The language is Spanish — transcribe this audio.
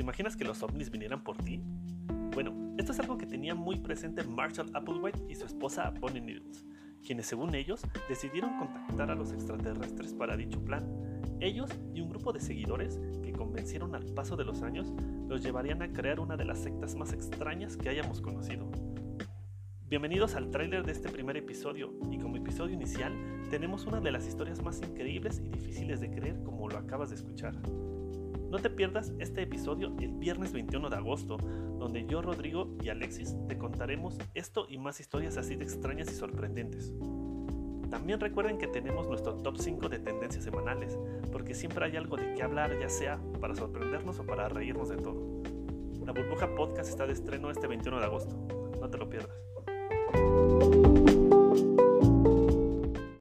imaginas que los ovnis vinieran por ti? Bueno, esto es algo que tenía muy presente Marshall Applewhite y su esposa Bonnie Needles, quienes según ellos decidieron contactar a los extraterrestres para dicho plan. Ellos y un grupo de seguidores que convencieron al paso de los años los llevarían a crear una de las sectas más extrañas que hayamos conocido. Bienvenidos al tráiler de este primer episodio y como episodio inicial tenemos una de las historias más increíbles y difíciles de creer como lo acabas de escuchar. No te pierdas este episodio el viernes 21 de agosto, donde yo, Rodrigo y Alexis te contaremos esto y más historias así de extrañas y sorprendentes. También recuerden que tenemos nuestro top 5 de tendencias semanales, porque siempre hay algo de qué hablar, ya sea para sorprendernos o para reírnos de todo. La Burbuja Podcast está de estreno este 21 de agosto. No te lo pierdas.